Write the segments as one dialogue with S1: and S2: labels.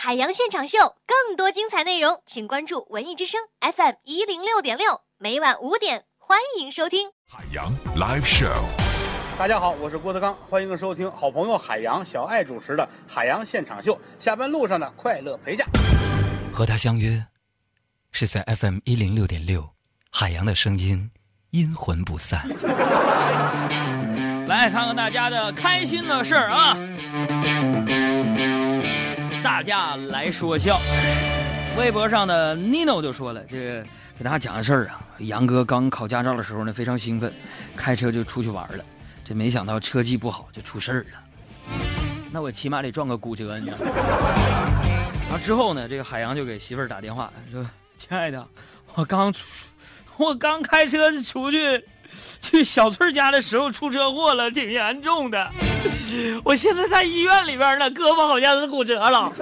S1: 海洋现场秀，更多精彩内容，请关注文艺之声 FM 一零六点六，每晚五点，欢迎收听
S2: 海洋 Live Show。
S3: 大家好，我是郭德纲，欢迎收听好朋友海洋小爱主持的《海洋现场秀》，下班路上的快乐陪驾。
S4: 和他相约，是在 FM 一零六点六，海洋的声音，阴魂不散。
S5: 来看看大家的开心的事儿啊！大家来说笑。微博上的 Nino 就说了，这个给大家讲个事儿啊。杨哥刚考驾照的时候呢，非常兴奋，开车就出去玩了。这没想到车技不好，就出事儿了。那我起码得撞个骨折，你知道吗？然后之后呢，这个海洋就给媳妇儿打电话说：“亲爱的，我刚出，我刚开车出去。” 去小翠家的时候出车祸了，挺严重的。我现在在医院里边呢，胳膊好像是骨折了。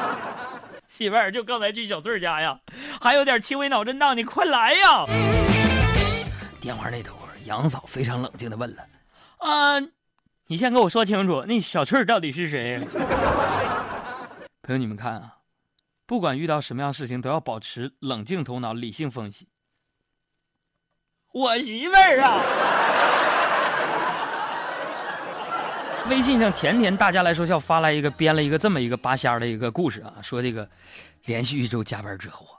S5: 媳妇儿，就刚才去小翠家呀，还有点轻微脑震荡，你快来呀！电话那头，杨嫂非常冷静的问了：“啊，你先给我说清楚，那小翠到底是谁？”朋友，你们看啊，不管遇到什么样事情，都要保持冷静头脑，理性分析。我媳妇儿啊！微信上甜甜大家来说笑发来一个编了一个这么一个八仙的一个故事啊，说这个连续一周加班之后啊，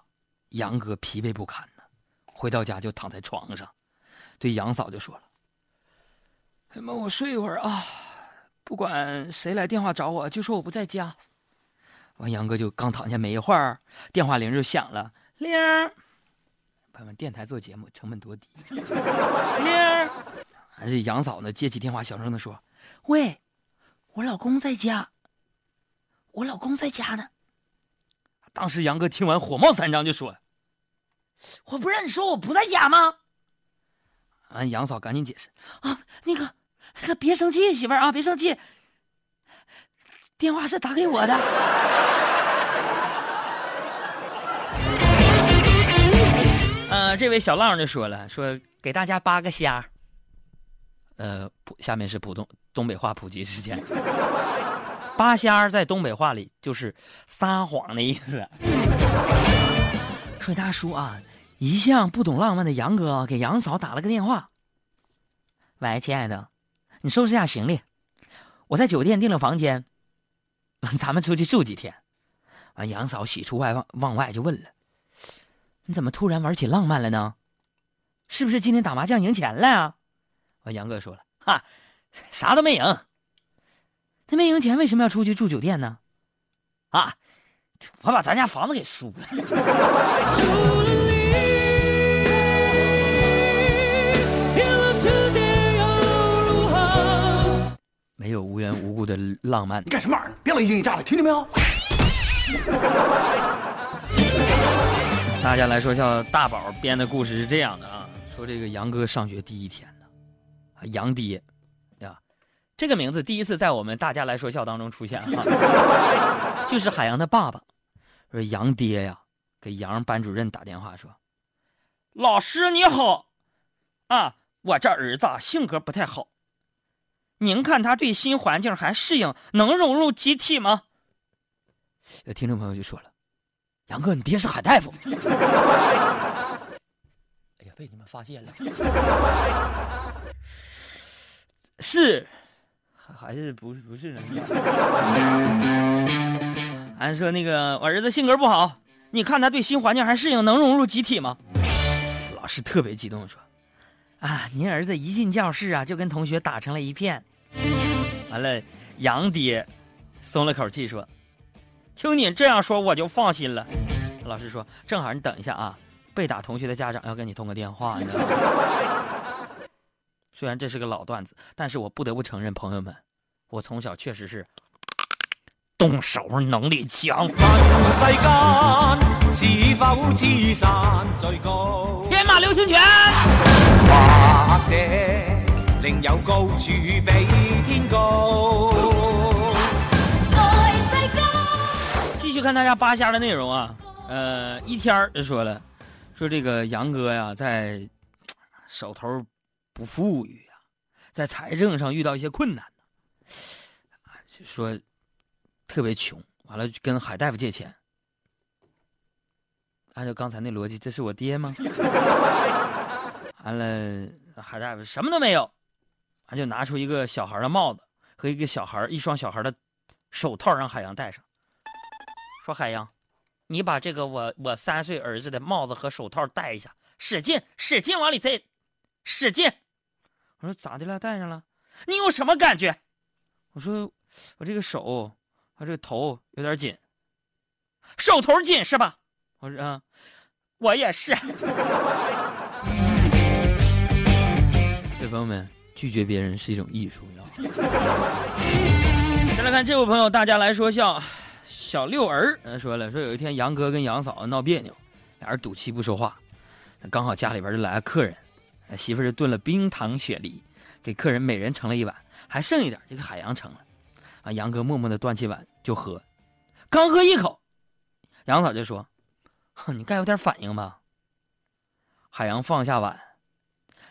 S5: 杨哥疲惫不堪呢，回到家就躺在床上，对杨嫂就说了：“哎妈，我睡一会儿啊，不管谁来电话找我，就说我不在家。”完，杨哥就刚躺下没一会儿，电话铃就响了，铃。朋友们，电台做节目成本多低？铃，还是杨嫂呢？接起电话，小声的说：“喂，我老公在家。我老公在家呢。”当时杨哥听完火冒三丈，就说：“我不让你说我不在家吗？”啊，杨嫂赶紧解释：“啊，那个别生气，媳妇儿啊，别生气。电话是打给我的。”呃，这位小浪就说了，说给大家扒个虾。呃，下面是普通东北话普及时间。扒虾在东北话里就是撒谎的意思。说大叔啊，一向不懂浪漫的杨哥给杨嫂打了个电话。喂，亲爱的，你收拾下行李，我在酒店订了房间，咱们出去住几天。完，杨嫂喜出望望外就问了。你怎么突然玩起浪漫了呢？是不是今天打麻将赢钱了呀？完，杨哥说了，哈，啥都没赢。他没赢钱，为什么要出去住酒店呢？啊，我把咱家房子给输了。没有无缘无故的浪漫。
S6: 你干什么玩意儿？别老一惊一炸了，听见没有？
S5: 大家来说笑，大宝编的故事是这样的啊，说这个杨哥上学第一天呢，啊杨爹，呀，这个名字第一次在我们大家来说笑当中出现哈，就是海洋的爸爸，说杨爹呀，给杨班主任打电话说，老师你好，啊，我这儿子性格不太好，您看他对新环境还适应，能融入集体吗？有听众朋友就说了。杨哥，你爹是海大夫。哎呀，被你们发现了。是，还是不不是呢？俺说那个我儿子性格不好，你看他对新环境还适应，能融入集体吗？老师特别激动说：“啊，您儿子一进教室啊，就跟同学打成了一片。”完了，杨爹松了口气说。听你这样说，我就放心了。老师说：“正好你等一下啊，被打同学的家长要跟你通个电话。”你知道吗？虽然这是个老段子，但是我不得不承认，朋友们，我从小确实是动手能力强。天马流星拳。或者另有高处比天高。就看大家扒瞎的内容啊，呃，一天就说了，说这个杨哥呀，在手头不富裕呀，在财政上遇到一些困难呢，就说特别穷，完了跟海大夫借钱。按照刚才那逻辑，这是我爹吗？完了，海大夫什么都没有，完就拿出一个小孩的帽子和一个小孩一双小孩的手套让海洋戴上，说海洋，你把这个我我三岁儿子的帽子和手套戴一下，使劲使劲往里塞，使劲。我说咋的了？戴上了，你有什么感觉？我说我这个手和这个头有点紧，手头紧是吧？我说啊，我也是。朋友们，拒绝别人是一种艺术，你知道吗？再来看这位朋友，大家来说笑。小六儿说了，说有一天杨哥跟杨嫂闹别扭，俩人赌气不说话。刚好家里边就来了客人，媳妇就炖了冰糖雪梨，给客人每人盛了一碗，还剩一点这个海洋盛了。啊，杨哥默默的端起碗就喝，刚喝一口，杨嫂就说：“哼你该有点反应吧？”海洋放下碗。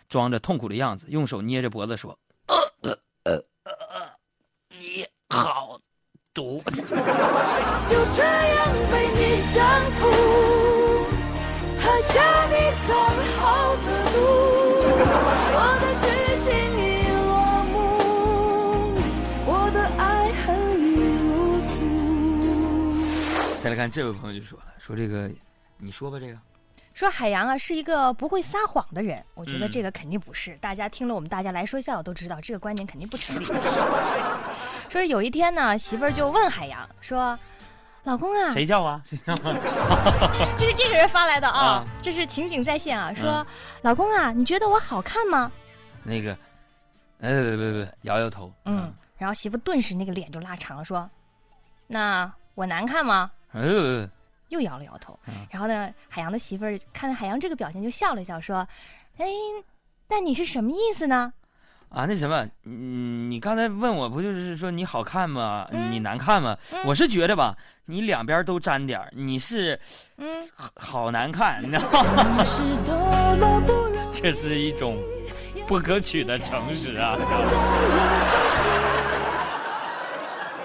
S5: 装着痛苦的样子，用手捏着脖子说：“呃呃呃呃你好毒。”就这样被你征服，喝下你藏好的毒，我的剧情已落幕，我的爱恨已入土。再来看这位朋友就说了：“说这个，你说吧，这个。”
S2: 说海洋啊是一个不会撒谎的人，我觉得这个肯定不是。大家听了我们大家来说笑都知道，这个观点肯定不成立。说有一天呢，媳妇儿就问海洋说：“老公啊，
S5: 谁叫啊？谁叫？”
S2: 这是这个人发来的啊，这是情景再现啊。说：“老公啊，你觉得我好看吗？”
S5: 那个，哎，别别别，摇摇头。
S2: 嗯，然后媳妇顿时那个脸就拉长了，说：“那我难看吗？”呃。又摇了摇头，然后呢，海洋的媳妇儿看海洋这个表情，就笑了笑，说：“哎，那你是什么意思呢？”
S5: 啊，那什么，嗯，你刚才问我不就是说你好看吗？你难看吗？我是觉得吧，你两边都沾点你是，嗯，好难看，你知道吗？这是一种不可取的诚实啊！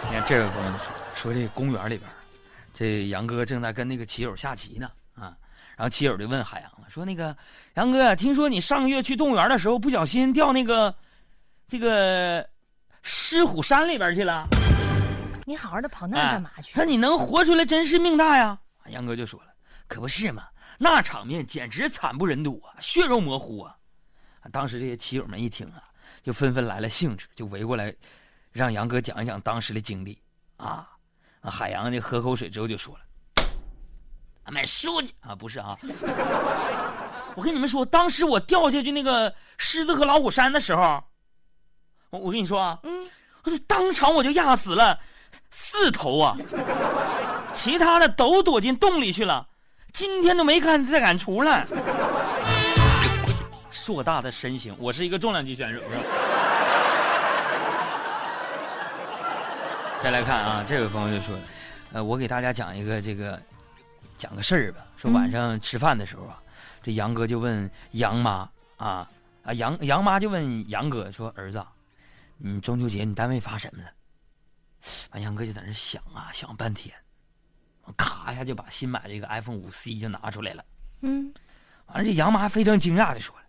S5: 你看这位朋友说说这公园里边。这杨哥正在跟那个棋友下棋呢，啊，然后骑友就问海洋了，说：“那个杨哥，听说你上个月去动物园的时候不小心掉那个这个狮虎山里边去了，
S2: 你好好的跑那儿干嘛去？
S5: 那你能活出来真是命大呀！”杨哥就说了：“可不是嘛，那场面简直惨不忍睹啊，血肉模糊啊！”当时这些骑友们一听啊，就纷纷来了兴致，就围过来让杨哥讲一讲当时的经历啊。啊，海洋就喝口水之后就说了：“俺们书记啊，不是啊，我跟你们说，当时我掉下去那个狮子和老虎山的时候，我我跟你说啊，嗯，我当场我就压死了四头啊，其他的都躲进洞里去了，今天都没看再敢出来。硕大的身形，我是一个重量级选手。”再来看啊，这位朋友就说：“呃，我给大家讲一个这个，讲个事儿吧。说晚上吃饭的时候啊，这杨哥就问杨妈啊啊杨杨妈就问杨哥说：儿子，你中秋节你单位发什么了？完杨哥就在那想啊想半天，咔一下就把新买这个 iPhone 五 C 就拿出来了。嗯，完了这杨妈非常惊讶的说了：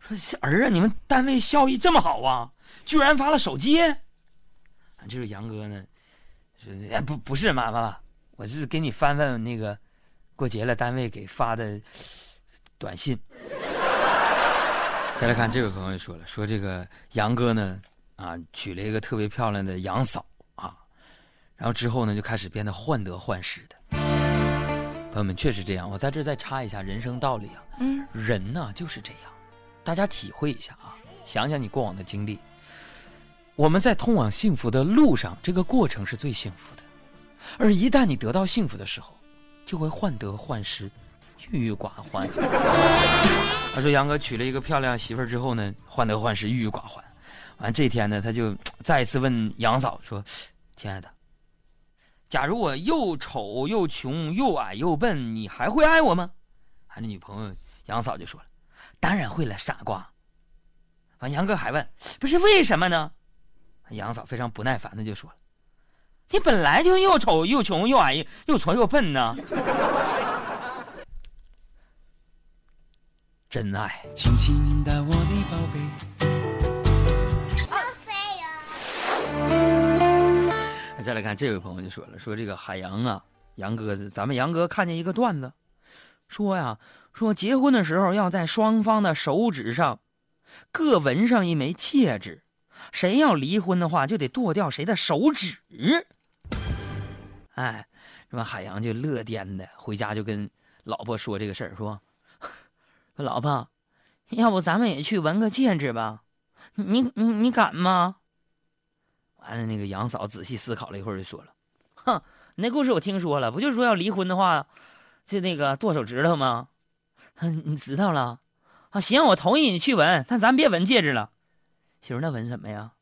S5: 说儿啊，你们单位效益这么好啊，居然发了手机。”就是杨哥呢，说哎不不是妈妈，我是给你翻翻那个过节了单位给发的短信。再来看这位朋友说了，说这个杨哥呢啊娶了一个特别漂亮的杨嫂啊，然后之后呢就开始变得患得患失的。朋友们确实这样，我在这再插一下人生道理啊，嗯，人呢就是这样，大家体会一下啊，想想你过往的经历。我们在通往幸福的路上，这个过程是最幸福的，而一旦你得到幸福的时候，就会患得患失，郁郁寡欢。他说：“杨哥娶了一个漂亮媳妇儿之后呢，患得患失，郁郁寡欢。完这天呢，他就再一次问杨嫂说：‘亲爱的，假如我又丑又穷又矮又笨，你还会爱我吗？’俺这女朋友杨嫂就说了：‘当然会了，傻瓜。’完杨哥还问：‘不是为什么呢？’”杨嫂非常不耐烦的就说了：“你本来就又丑又穷又矮又矬又笨呢。真爱。亲亲的我的宝贝。再来看这位朋友就说了，说这个海洋啊，杨哥，咱们杨哥看见一个段子，说呀，说结婚的时候要在双方的手指上各纹上一枚戒指，谁要离婚的话就得剁掉谁的手指。哎，什么？海洋就乐颠的，回家就跟老婆说这个事儿，说：“老婆，要不咱们也去纹个戒指吧？你你你敢吗？”完了，那个杨嫂仔细思考了一会儿，就说了：“哼，那故事我听说了，不就是说要离婚的话，就那个剁手指头吗？哼，你知道了？啊，行，我同意你去纹，但咱别纹戒指了。媳妇，那纹什么呀？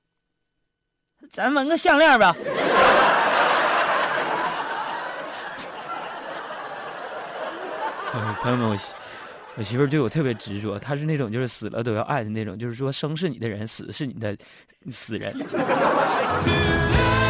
S5: 咱纹个项链吧。”朋友们，我我媳妇对我特别执着，她是那种就是死了都要爱的那种，就是说生是你的人，死是你的死人。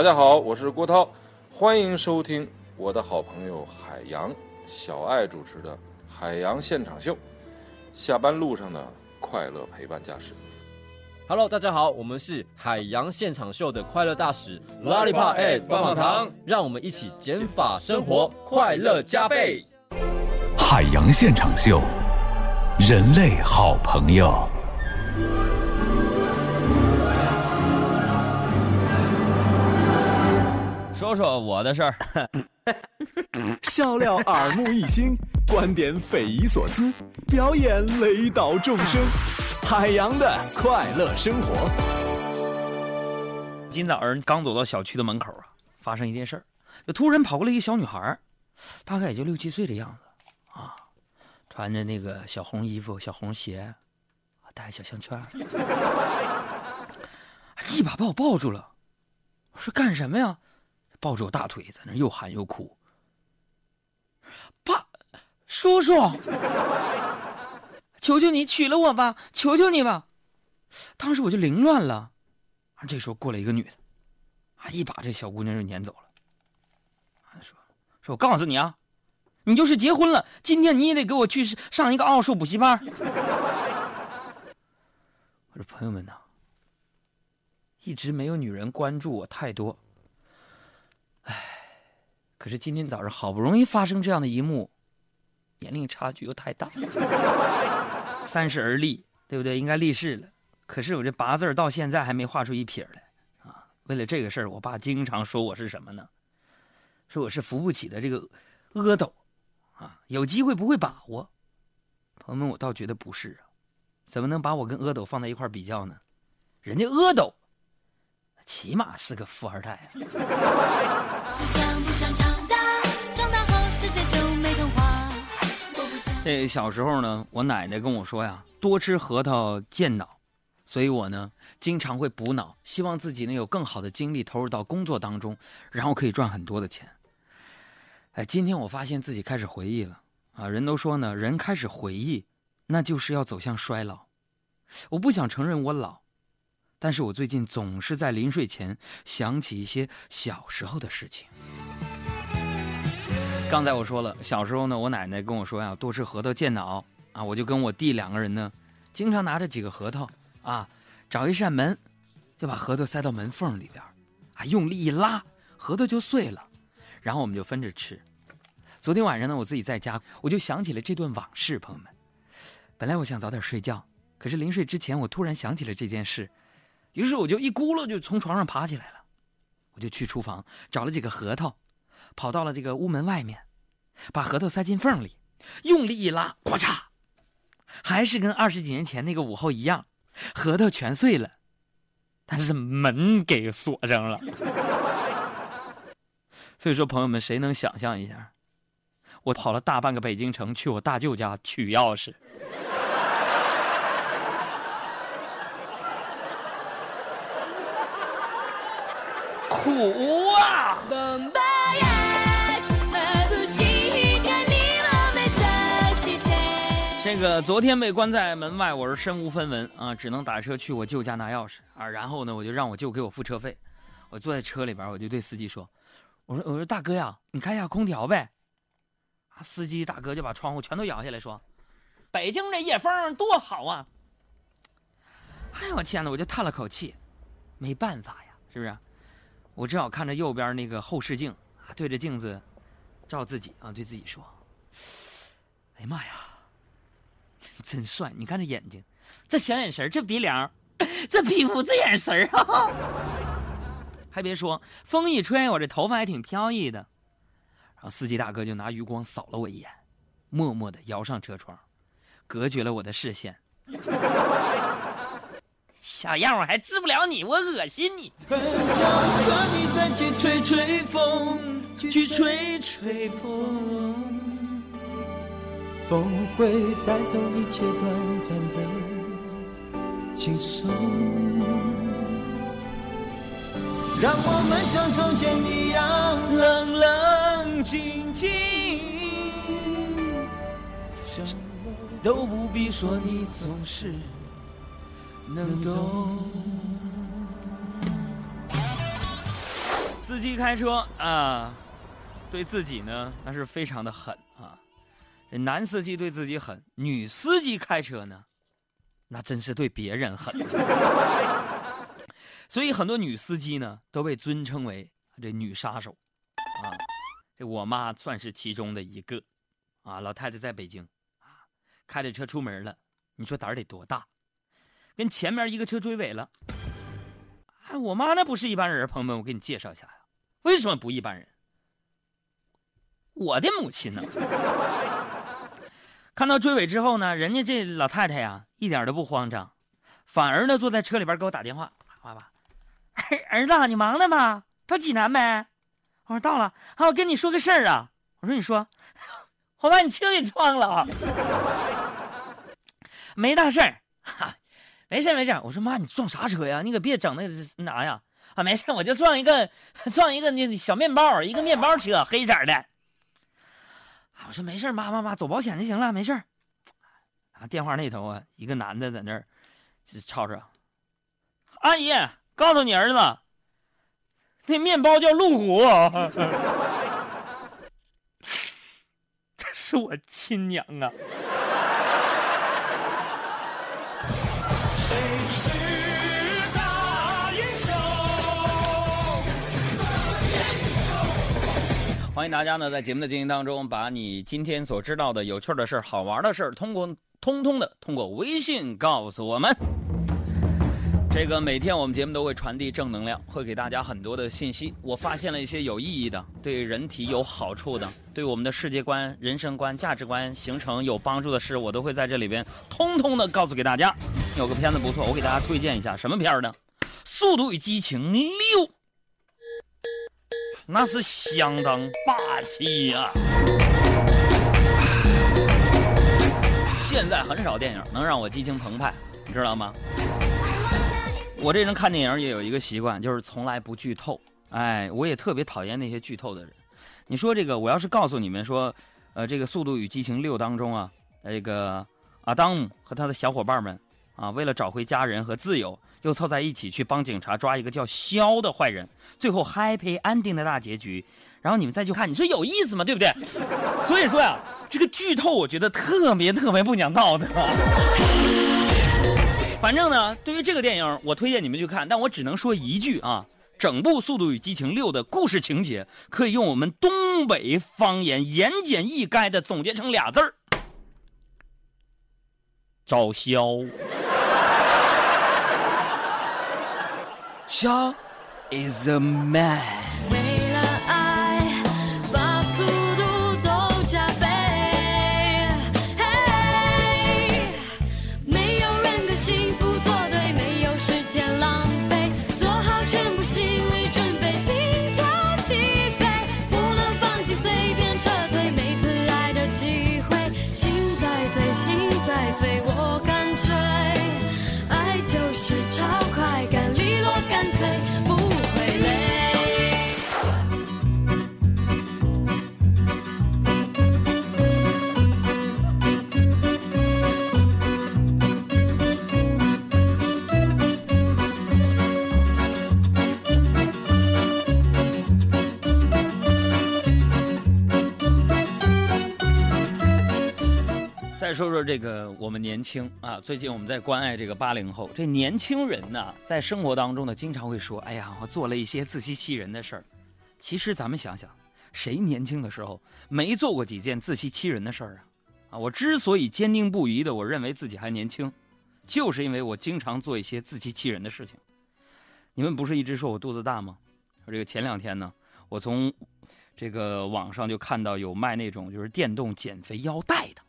S7: 大家好，我是郭涛，欢迎收听我的好朋友海洋小爱主持的《海洋现场秀》，下班路上的快乐陪伴驾驶。
S8: Hello，大家好，我们是海洋现场秀的快乐大使 Lollipop and 棒棒糖，让我们一起减法生活，快乐加倍。
S9: 海洋现场秀，人类好朋友。
S5: 说说我的事儿，
S9: 笑料耳目一新，观点匪夷所思，表演雷倒众生，海洋的快乐生活。
S5: 今早上刚走到小区的门口啊，发生一件事儿，就突然跑过来一个小女孩，大概也就六七岁的样子，啊，穿着那个小红衣服、小红鞋，戴小项圈，一把把我抱住了。我说干什么呀？抱着我大腿，在那又喊又哭。爸，叔叔，求求你娶了我吧，求求你吧！当时我就凌乱了。这时候过来一个女的，啊，一把这小姑娘就撵走了。说说我告诉你啊，你就是结婚了，今天你也得给我去上一个奥数补习班。我说朋友们呐，一直没有女人关注我太多。唉，可是今天早上好不容易发生这样的一幕，年龄差距又太大，三十而立，对不对？应该立誓了。可是我这八字到现在还没画出一撇来啊！为了这个事儿，我爸经常说我是什么呢？说我是扶不起的这个阿斗啊！有机会不会把握。朋友们，我倒觉得不是啊，怎么能把我跟阿斗放在一块比较呢？人家阿斗。起码是个富二代啊！这小时候呢，我奶奶跟我说呀，多吃核桃健脑，所以我呢经常会补脑，希望自己能有更好的精力投入到工作当中，然后可以赚很多的钱。哎，今天我发现自己开始回忆了啊！人都说呢，人开始回忆，那就是要走向衰老。我不想承认我老。但是我最近总是在临睡前想起一些小时候的事情。刚才我说了，小时候呢，我奶奶跟我说呀，多吃核桃健脑啊，我就跟我弟两个人呢，经常拿着几个核桃啊，找一扇门，就把核桃塞到门缝里边，啊，用力一拉，核桃就碎了，然后我们就分着吃。昨天晚上呢，我自己在家，我就想起了这段往事，朋友们。本来我想早点睡觉，可是临睡之前，我突然想起了这件事。于是我就一咕噜就从床上爬起来了，我就去厨房找了几个核桃，跑到了这个屋门外面，把核桃塞进缝里，用力一拉，咔嚓，还是跟二十几年前那个午后一样，核桃全碎了，但是门给锁上了。所以说，朋友们，谁能想象一下，我跑了大半个北京城去我大舅家取钥匙？苦啊！这个昨天被关在门外，我是身无分文啊，只能打车去我舅家拿钥匙啊。然后呢，我就让我舅给我付车费。我坐在车里边，我就对司机说：“我说，我说大哥呀，你开下空调呗。”啊，司机大哥就把窗户全都摇下来说：“北京这夜风多好啊！”哎呀，我天哪！我就叹了口气，没办法呀，是不是？我正好看着右边那个后视镜，对着镜子照自己啊，对自己说：“哎呀妈呀，真帅！你看这眼睛，这小眼神，这鼻梁，这皮肤，这眼神啊！还别说，风一吹，我这头发还挺飘逸的。”然后司机大哥就拿余光扫了我一眼，默默的摇上车窗，隔绝了我的视线。小样，我还治不了你，我恶心你。想和你再去吹吹风，去吹吹风，风会带走一切短暂的轻松。让我们像从前一样冷冷静静，什么都不必说，你总是。能懂。司机开车啊，对自己呢那是非常的狠啊。这男司机对自己狠，女司机开车呢，那真是对别人狠。所以很多女司机呢都被尊称为这女杀手啊。这我妈算是其中的一个啊。老太太在北京啊，开着车出门了，你说胆儿得多大？跟前面一个车追尾了，哎，我妈那不是一般人，朋友们，我给你介绍一下呀，为什么不一般人？我的母亲呢？看到追尾之后呢，人家这老太太呀，一点都不慌张，反而呢坐在车里边给我打电话，爸爸，儿子，你忙呢吗？到济南没？我说到了，啊，我跟你说个事儿啊，我说你说，我把你车给撞了，没大事儿，哈。没事没事，我说妈，你撞啥车呀？你可别整那那啥呀！啊，没事，我就撞一个，撞一个那小面包，一个面包车，黑色的。我说没事，妈妈妈，走保险就行了，没事。啊，电话那头啊，一个男的在那儿吵吵。阿姨，告诉你儿子，那面包叫路虎，他是我亲娘啊。是大英雄。欢迎大家呢，在节目的进行当中，把你今天所知道的有趣的事儿好玩的事儿通过通通的通过微信告诉我们。这个每天我们节目都会传递正能量，会给大家很多的信息。我发现了一些有意义的、对人体有好处的、对我们的世界观、人生观、价值观形成有帮助的事，我都会在这里边通通的告诉给大家。有个片子不错，我给大家推荐一下，什么片儿呢？《速度与激情六》，那是相当霸气呀！现在很少电影能让我激情澎湃，你知道吗？我这人看电影也有一个习惯，就是从来不剧透。哎，我也特别讨厌那些剧透的人。你说这个，我要是告诉你们说，呃，这个《速度与激情六》当中啊，那个阿当姆和他的小伙伴们啊，为了找回家人和自由，又凑在一起去帮警察抓一个叫肖的坏人，最后 happy ending 的大结局，然后你们再去看，你说有意思吗？对不对？所以说呀，这个剧透我觉得特别特别不讲道德。反正呢，对于这个电影，我推荐你们去看。但我只能说一句啊，整部《速度与激情六》的故事情节，可以用我们东北方言言简意赅的总结成俩字儿：找肖。肖 is a man。说说这个我们年轻啊，最近我们在关爱这个八零后，这年轻人呢，在生活当中呢，经常会说：“哎呀，我做了一些自欺欺人的事儿。”其实咱们想想，谁年轻的时候没做过几件自欺欺人的事儿啊？啊，我之所以坚定不移的我认为自己还年轻，就是因为我经常做一些自欺欺人的事情。你们不是一直说我肚子大吗？这个前两天呢，我从这个网上就看到有卖那种就是电动减肥腰带的。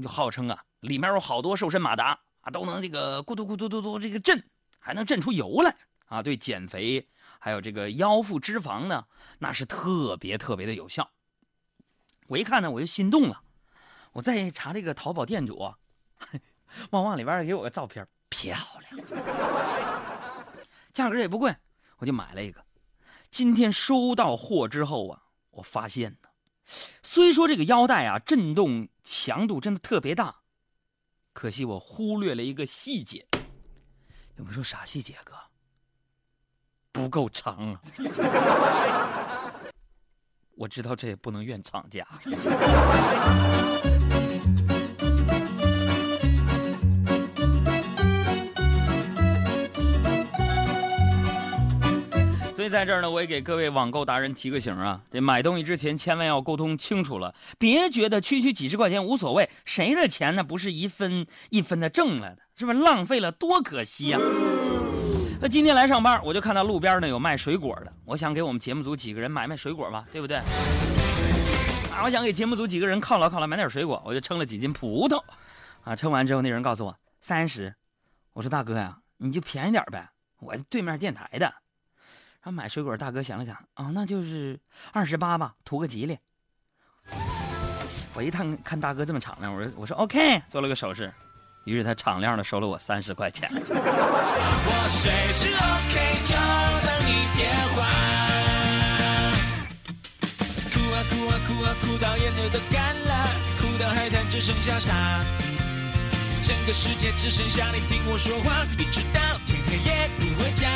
S5: 就号称啊，里面有好多瘦身马达啊，都能这个咕嘟咕嘟嘟嘟这个震，还能震出油来啊！对减肥还有这个腰腹脂肪呢，那是特别特别的有效。我一看呢，我就心动了。我再查这个淘宝店主，旺旺里边给我个照片，漂亮，价格也不贵，我就买了一个。今天收到货之后啊，我发现呢。虽说这个腰带啊，震动强度真的特别大，可惜我忽略了一个细节。有没有说啥细节哥？不够长啊！我知道这也不能怨厂家。在这儿呢，我也给各位网购达人提个醒啊，这买东西之前千万要沟通清楚了，别觉得区区几十块钱无所谓，谁的钱呢不是一分一分的挣来的，是不是浪费了多可惜呀？那今天来上班，我就看到路边呢有卖水果的，我想给我们节目组几个人买买水果吧，对不对？啊，我想给节目组几个人犒劳犒劳，买点水果，我就称了几斤葡萄，啊，称完之后那人告诉我三十，我说大哥呀，你就便宜点呗，我对面电台的。然后买水果，大哥想了想，啊，那就是二十八吧，图个吉利。我一看看大哥这么敞亮，我说我说 OK，做了个手势，于是他敞亮的收了我三十块钱。我随时 OK，就等你变换。哭啊哭啊哭啊哭到眼泪都干了，哭到海滩只剩下沙，整个世界只剩下你听我说话，一直到天黑也不回家。